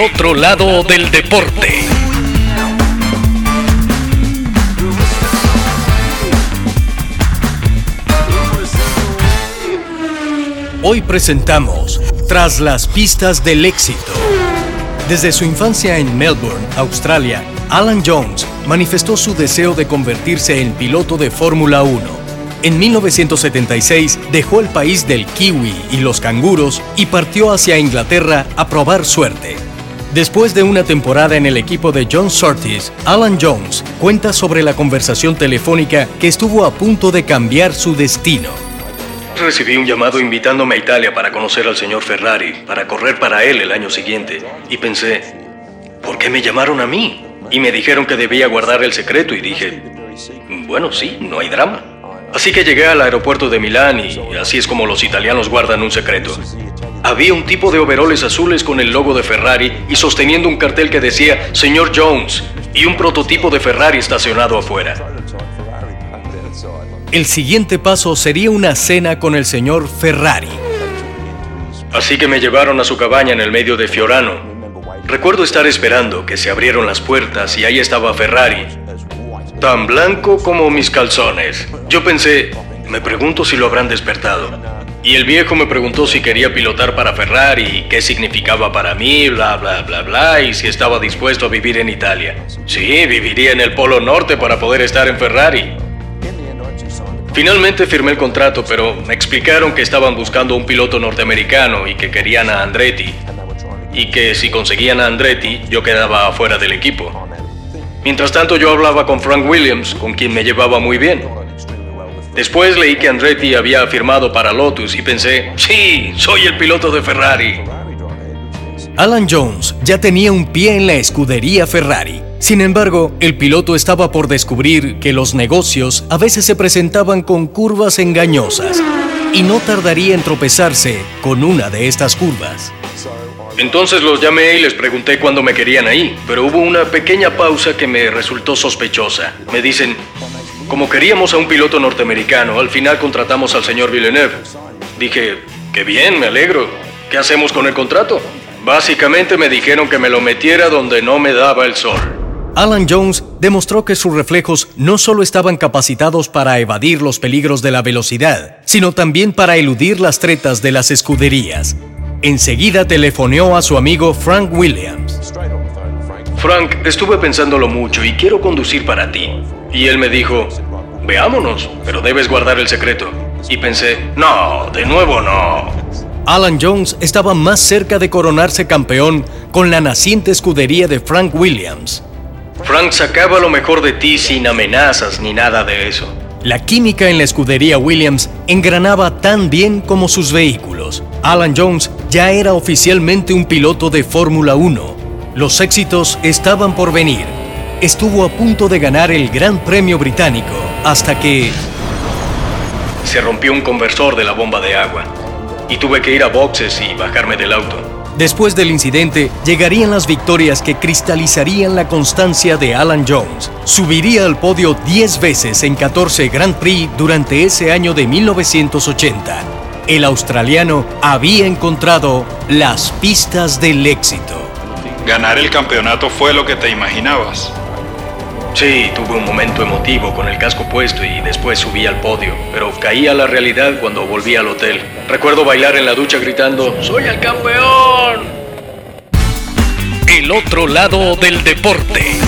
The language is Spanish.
Otro lado del deporte. Hoy presentamos Tras las pistas del éxito. Desde su infancia en Melbourne, Australia, Alan Jones manifestó su deseo de convertirse en piloto de Fórmula 1. En 1976 dejó el país del kiwi y los canguros y partió hacia Inglaterra a probar suerte. Después de una temporada en el equipo de John Surtees, Alan Jones cuenta sobre la conversación telefónica que estuvo a punto de cambiar su destino. Recibí un llamado invitándome a Italia para conocer al señor Ferrari, para correr para él el año siguiente. Y pensé, ¿por qué me llamaron a mí? Y me dijeron que debía guardar el secreto y dije, bueno, sí, no hay drama. Así que llegué al aeropuerto de Milán y así es como los italianos guardan un secreto. Había un tipo de overoles azules con el logo de Ferrari y sosteniendo un cartel que decía Señor Jones y un prototipo de Ferrari estacionado afuera. El siguiente paso sería una cena con el señor Ferrari. Así que me llevaron a su cabaña en el medio de Fiorano. Recuerdo estar esperando que se abrieron las puertas y ahí estaba Ferrari, tan blanco como mis calzones. Yo pensé, me pregunto si lo habrán despertado. Y el viejo me preguntó si quería pilotar para Ferrari, qué significaba para mí, bla, bla, bla, bla, y si estaba dispuesto a vivir en Italia. Sí, viviría en el Polo Norte para poder estar en Ferrari. Finalmente firmé el contrato, pero me explicaron que estaban buscando un piloto norteamericano y que querían a Andretti. Y que si conseguían a Andretti, yo quedaba afuera del equipo. Mientras tanto yo hablaba con Frank Williams, con quien me llevaba muy bien. Después leí que Andretti había firmado para Lotus y pensé, sí, soy el piloto de Ferrari. Alan Jones ya tenía un pie en la escudería Ferrari. Sin embargo, el piloto estaba por descubrir que los negocios a veces se presentaban con curvas engañosas y no tardaría en tropezarse con una de estas curvas. Entonces los llamé y les pregunté cuándo me querían ahí, pero hubo una pequeña pausa que me resultó sospechosa. Me dicen, como queríamos a un piloto norteamericano, al final contratamos al señor Villeneuve. Dije, qué bien, me alegro. ¿Qué hacemos con el contrato? Básicamente me dijeron que me lo metiera donde no me daba el sol. Alan Jones demostró que sus reflejos no solo estaban capacitados para evadir los peligros de la velocidad, sino también para eludir las tretas de las escuderías. Enseguida telefoneó a su amigo Frank Williams. Frank, estuve pensándolo mucho y quiero conducir para ti. Y él me dijo, veámonos, pero debes guardar el secreto. Y pensé, no, de nuevo no. Alan Jones estaba más cerca de coronarse campeón con la naciente escudería de Frank Williams. Frank sacaba lo mejor de ti sin amenazas ni nada de eso. La química en la escudería Williams engranaba tan bien como sus vehículos. Alan Jones ya era oficialmente un piloto de Fórmula 1. Los éxitos estaban por venir. Estuvo a punto de ganar el Gran Premio Británico hasta que... Se rompió un conversor de la bomba de agua y tuve que ir a boxes y bajarme del auto. Después del incidente, llegarían las victorias que cristalizarían la constancia de Alan Jones. Subiría al podio 10 veces en 14 Grand Prix durante ese año de 1980. El australiano había encontrado las pistas del éxito. Ganar el campeonato fue lo que te imaginabas. Sí, tuve un momento emotivo con el casco puesto y después subí al podio, pero caí a la realidad cuando volví al hotel. Recuerdo bailar en la ducha gritando, ¡Soy el campeón! El otro lado del deporte.